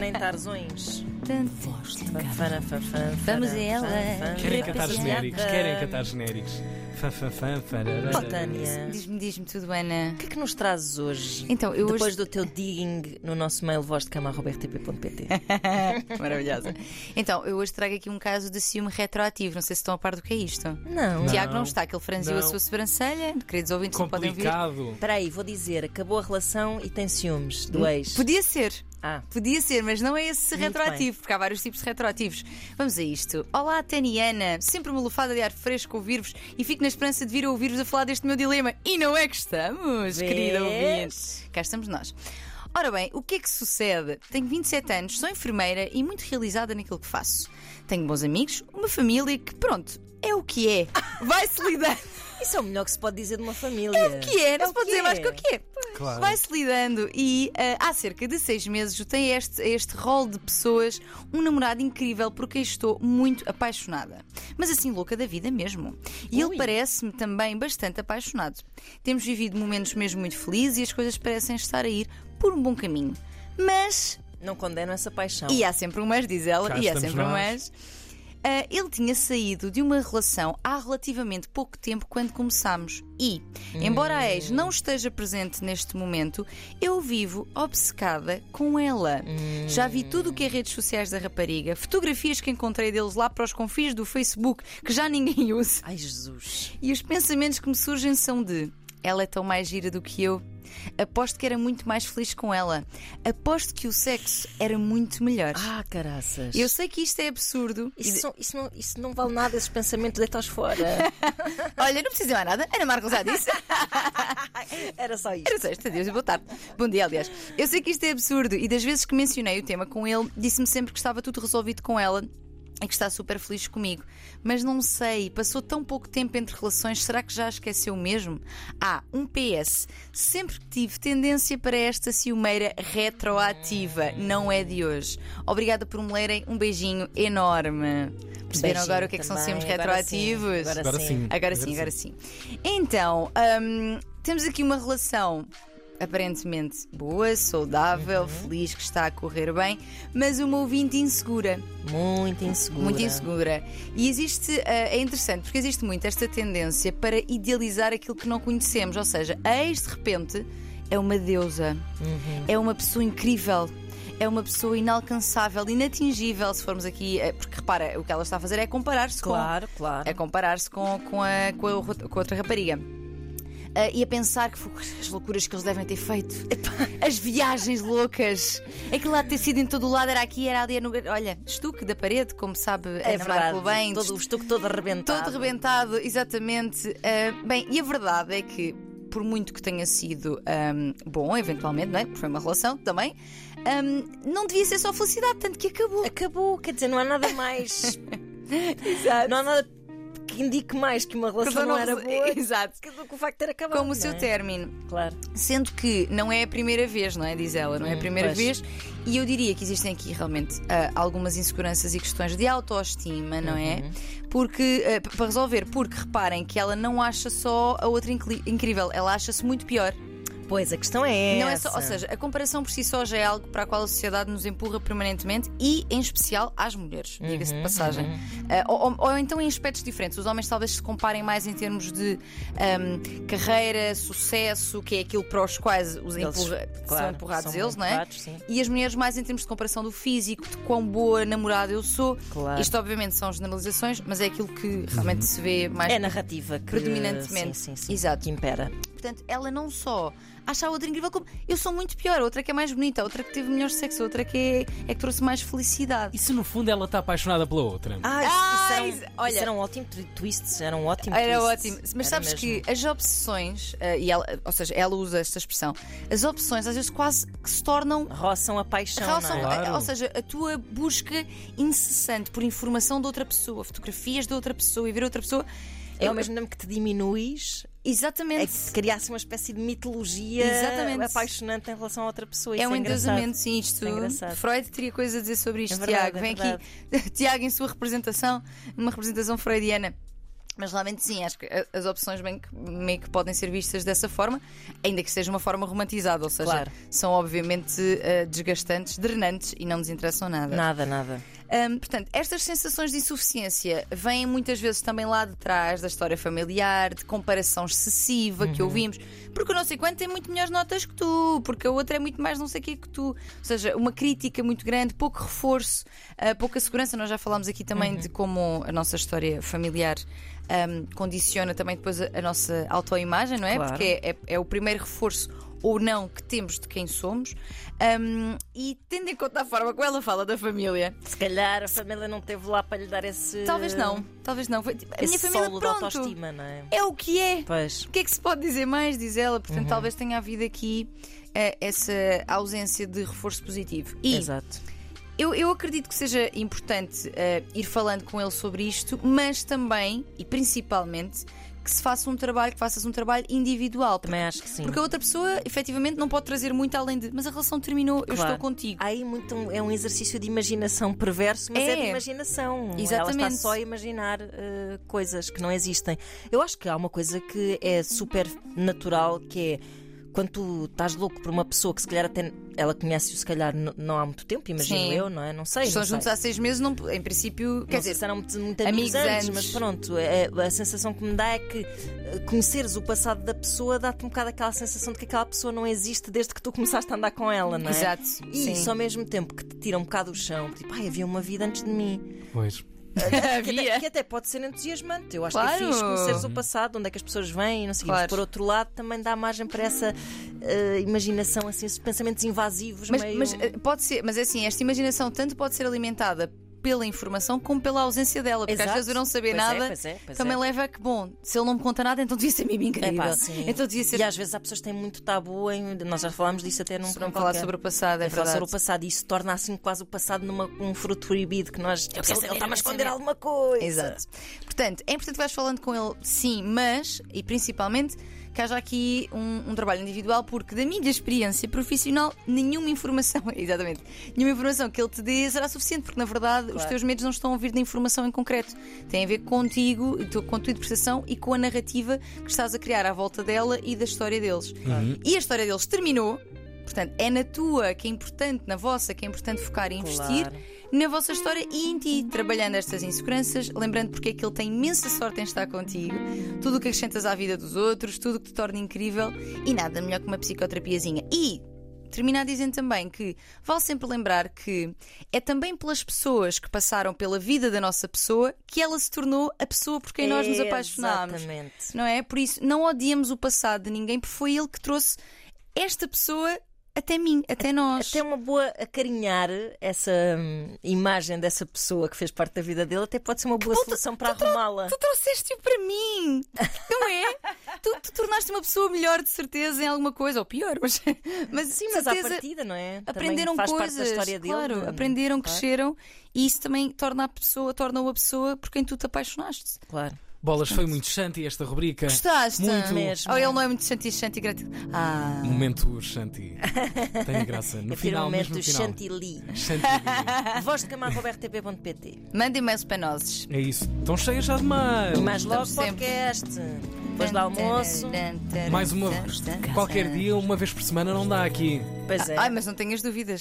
Nem tarzões. Vamos a ela. Querem cantar genéricos? Querem cantar genéricos? Fã, fã, fã, fararara. Oh, Tânia, Diz-me, diz-me tudo, Ana. o que é que nos trazes hoje? Então, eu Depois hoje. do teu digging no nosso mail voz de cama.rtp.pt. Maravilhosa. Então, eu hoje trago aqui um caso de ciúme retroativo. Não sei se estão a par do que é isto. Não. Não. Tiago não está, que ele franziu a Não. sua sobrancelha. Queridos ouvintes, não podem ouvir. Complicado. Espera aí, vou dizer, acabou a relação e tem ciúmes do ex. Podia ser. Ah, Podia ser, mas não é esse Muito retroativo, porque há vários tipos de retroativos. Vamos a isto. Olá, Taniana. Sempre uma lufada de ar fresco ouvir-vos e fico na esperança de vir a ouvir-vos a falar deste meu dilema. E não é que estamos, querida ouvinte. Vês? Cá estamos nós. Ora bem, o que é que sucede? Tenho 27 anos, sou enfermeira e muito realizada naquilo que faço. Tenho bons amigos, uma família que, pronto, é o que é. Vai-se lidando. isso é o melhor que se pode dizer de uma família. É o que é, não É se pode dizer é. mais que o que é. Claro. Vai-se lidando e ah, há cerca de seis meses eu tenho este, este rol de pessoas, um namorado incrível por quem estou muito apaixonada. Mas assim louca da vida mesmo. E ele Ui. parece-me também bastante apaixonado. Temos vivido momentos mesmo muito felizes e as coisas parecem estar a ir por um bom caminho. Mas Não condeno essa paixão. e há sempre um mas, diz ela, Cá e há sempre um nós. mas. Ah, ele tinha saído de uma relação há relativamente pouco tempo quando começámos. E, embora a ex não esteja presente neste momento, eu vivo obcecada com ela. Já vi tudo o que é redes sociais da rapariga, fotografias que encontrei deles lá para os confins do Facebook, que já ninguém usa. Ai, Jesus. E os pensamentos que me surgem são de: ela é tão mais gira do que eu. Aposto que era muito mais feliz com ela. Aposto que o sexo era muito melhor. Ah, caraças. Eu sei que isto é absurdo. Isso, são- isso não, isso não vale nada, esses pensamentos deita-os fora. Olha, não precisa mais nada. Ana Marcos já disse. Era só isto. Era sexta, Deus, e boa tarde. Bom dia, aliás. Eu sei que isto é absurdo e das vezes que mencionei o tema com ele, disse-me sempre que estava tudo resolvido com ela. E que está super feliz comigo. Mas não sei, passou tão pouco tempo entre relações, será que já esqueceu mesmo? Ah, um PS. Sempre tive tendência para esta ciumeira retroativa, não é de hoje. Obrigada por me lerem, um beijinho enorme. Perceberam Beijinho agora o que é que são também, ciúmes agora sim, retroativos? agora Agora sim. Agora sim, agora sim. Então, hum, temos aqui uma relação aparentemente boa, saudável, Uhum. feliz, que está a correr bem, mas uma ouvinte insegura. Muito insegura. Muito insegura. E existe, ah, é interessante, porque existe muito esta tendência para idealizar aquilo que não conhecemos. Ou seja, a ex de repente é uma deusa, Uhum. é uma pessoa incrível. É uma pessoa inalcançável, inatingível, se formos aqui. eh, Porque repara, o que ela está a fazer é comparar-se com Claro, claro. a comparar-se com, com, a, com, a, com a outra rapariga. Ah, e a pensar que as loucuras que eles devem ter feito. As viagens loucas. Aquilo lá de ter sido em todo o lado, era aqui, era ali. No... Olha, estuque da parede, como sabe É Ana verdade. Bem. todo, o estuque todo arrebentado. todo rebentado, exatamente. Ah, bem, e a verdade é que, por muito que tenha sido ahm, bom, eventualmente, não é? Porque foi uma relação também, ahm, não devia ser só felicidade, tanto que acabou. Acabou, quer dizer, não há nada mais. Exato. não há nada que indique mais que uma relação não era boa Exato. que o facto de ter acabado. Como o não seu é? término. Claro. Sendo que não é a primeira vez, não é? Diz ela, não é a Hum, primeira vez. E eu diria que existem aqui realmente ah, algumas inseguranças e questões de autoestima, não é? Uhum. Porque, ah, p- para resolver, porque reparem que ela não acha só a outra incrível, ela acha-se muito pior. Pois, a questão é Não é essa. só, ou seja, a comparação por si só já é algo para a qual a sociedade nos empurra permanentemente e, em especial, às mulheres, diga-se Uhum, de passagem. Ah, ou, ou- ou então em aspectos diferentes. Os homens talvez se comparem mais em termos de ahm, carreira, sucesso, que é aquilo para os quais os Eles, empurra- claro, são empurrados são eles, não é? E as mulheres mais em termos de comparação do físico, de quão boa namorada eu sou. Claro. Isto, obviamente, são generalizações, mas é aquilo que realmente se vê mais É a narrativa que predominantemente. sim, sim, sim, Exato. que impera. Portanto, ela não só acha a outra incrível como eu sou muito pior, a outra que é mais bonita, a outra que teve melhor sexo, a outra que é, é que trouxe mais felicidade. E se no fundo ela está apaixonada pela outra? Ah, Ah, isso, era um, olha- isso era um ótimo twi- twist. Era um ótimo Era twist. ótimo. Mas Era sabes mesmo. que as obsessões, eh, e ela, ou seja, ela usa esta expressão, as opções às vezes quase que se tornam. Roçam a paixão, roçam- não é? Claro. Ou seja, a tua busca incessante por informação de outra pessoa, fotografias de outra pessoa e ver outra pessoa. É ao mesmo tempo que te diminuis, é Exatamente. que se criasse uma espécie de mitologia Exatamente. apaixonante em relação a outra pessoa. É um engraçado. endeusamento, sim, isto. É. Freud teria coisas a dizer sobre isto, É verdade, Tiago. é Vem verdade. aqui, Tiago, em sua representação, uma representação freudiana. Mas realmente sim, acho que as opções bem que, meio que podem ser vistas dessa forma, ainda que seja uma forma romantizada, ou seja, Claro. são obviamente eh, desgastantes, drenantes e não nos interessam nada. Nada, nada. Hum, portanto, estas sensações de insuficiência vêm muitas vezes também lá de trás da história familiar, de comparação excessiva que ouvimos, porque o não sei quanto tem muito melhores notas que tu, porque a outra é muito mais não sei o que que tu. Ou seja, uma crítica muito grande, pouco reforço, ah, pouca segurança. Nós já falámos aqui também de como a nossa história familiar. hum, condiciona também depois a, a nossa autoimagem, não é? Claro. Porque é, é- é o primeiro reforço ou não que temos de quem somos. Hum, e tendo em conta a forma como ela fala da família, Se calhar a família não teve lá para lhe dar esse. Talvez não, talvez não. Tipo, a minha família, solo pronto, autoestima, não é? é o que é. Pois. O que é que se pode dizer mais? Diz ela. Portanto, Uhum. talvez tenha havido aqui eh, essa ausência de reforço positivo. E Exato. eu, eu acredito que seja importante eh, ir falando com ele sobre isto, mas também e principalmente que se faça um trabalho, que faças um trabalho individual. Também acho que sim. Porque a outra pessoa, efetivamente, não pode trazer muito além de. Mas a relação terminou, eu Claro. estou contigo. Há aí muito um- é um exercício de imaginação perverso, mas é, É. de imaginação. Ela Exatamente. está só a imaginar eh, coisas que não existem. Eu acho que há uma coisa que é super natural, que é quando tu estás louco por uma pessoa que se calhar até ela conhece-o se calhar não há muito tempo, imagino Sim. eu, não é? Não sei. Estão não juntos sei. há seis meses, não, em princípio, quer Quer dizer, eram muito, muito amigos amigos antes, antes. mas pronto, é- a sensação que me dá é que eh, conheceres o passado da pessoa dá-te um bocado aquela sensação de que aquela pessoa não existe desde que tu começaste a andar com ela, não é? Exato. E sim. isso ao mesmo tempo que te tira um bocado o chão, tipo, ai, havia uma vida antes de mim. Pois. Que até, que até pode ser entusiasmante. Eu acho Claro. que é fixe conheceres o passado, onde é que as pessoas vêm e não sei. Claro. Mas por outro lado também dá margem para essa eh, imaginação, assim, esses pensamentos invasivos. Mas, meio... mas, eh, pode ser, mas é assim, esta imaginação tanto pode ser alimentada pela informação como pela ausência dela, porque às Exato. vezes eu não saber Pois é, nada pois é, pois também é. leva a que, bom, se ele não me conta nada, então devia ser mesmo incrível. Epá, sim. Então devia ser E às vezes há pessoas que têm muito tabu em. Nós já falámos disso até num não programa falar qualquer. sobre o passado, é Em falar verdade. sobre o passado e isso torna assim quase o passado numa, um fruto proibido que nós. Eu quero ele saber, está-me eu a esconder alguma coisa. Exato. Portanto, é importante que vais falando com ele, sim, mas, e principalmente, que haja aqui um, um trabalho individual, porque da minha experiência profissional, nenhuma informação, exatamente, nenhuma informação que ele te dê será suficiente, porque na verdade os Claro. teus medos não estão a vir da informação em concreto. Tem a ver contigo, com a tua interpretação e com a narrativa que estás a criar à volta dela e da história deles. E a história deles terminou. Portanto, é na tua que é importante, na vossa que é importante focar e investir Claro. Na vossa história e em ti, trabalhando estas inseguranças, lembrando porque é que ele tem imensa sorte em estar contigo, tudo o que acrescentas à vida dos outros, tudo o que te torna incrível e nada melhor que uma psicoterapiazinha. E terminar dizendo também que vale sempre lembrar que é também pelas pessoas que passaram pela vida da nossa pessoa que ela se tornou a pessoa por quem nós nos apaixonámos. Exatamente. Não é? Por isso, não odiemos o passado de ninguém, porque foi ele que trouxe esta pessoa até mim, até nós. Até uma boa acarinhar essa hum, imagem dessa pessoa que fez parte da vida dele, até pode ser uma boa solução para arrumá-la. Tu trouxeste-o para mim, não é? tu, tu tornaste uma pessoa melhor, de certeza, em alguma coisa, ou pior, mas, mas Sim, mas à certeza, partida, não é? Aprenderam coisas, dele. claro, de- aprenderam, Claro, cresceram e isso também torna a pessoa, torna-o a pessoa por quem tu te apaixonaste. Claro. Bolas, foi muito shanty esta rubrica. Gostaste? Muito. Mesmo. Ou ele não é muito chanti, chanti gratidão. Ah, Momento shanty. Tem graça. No final, momento mesmo no. Chantilly. Voz de camargo.rtp.pt manda e-mails penosos. É isso. Estão cheias já de mais. E mais logo Estamos sempre. podcast. Depois do almoço. Mais uma. Qualquer dia, uma vez por semana, não dá aqui. Pois é. Ai, mas não tenhas dúvidas.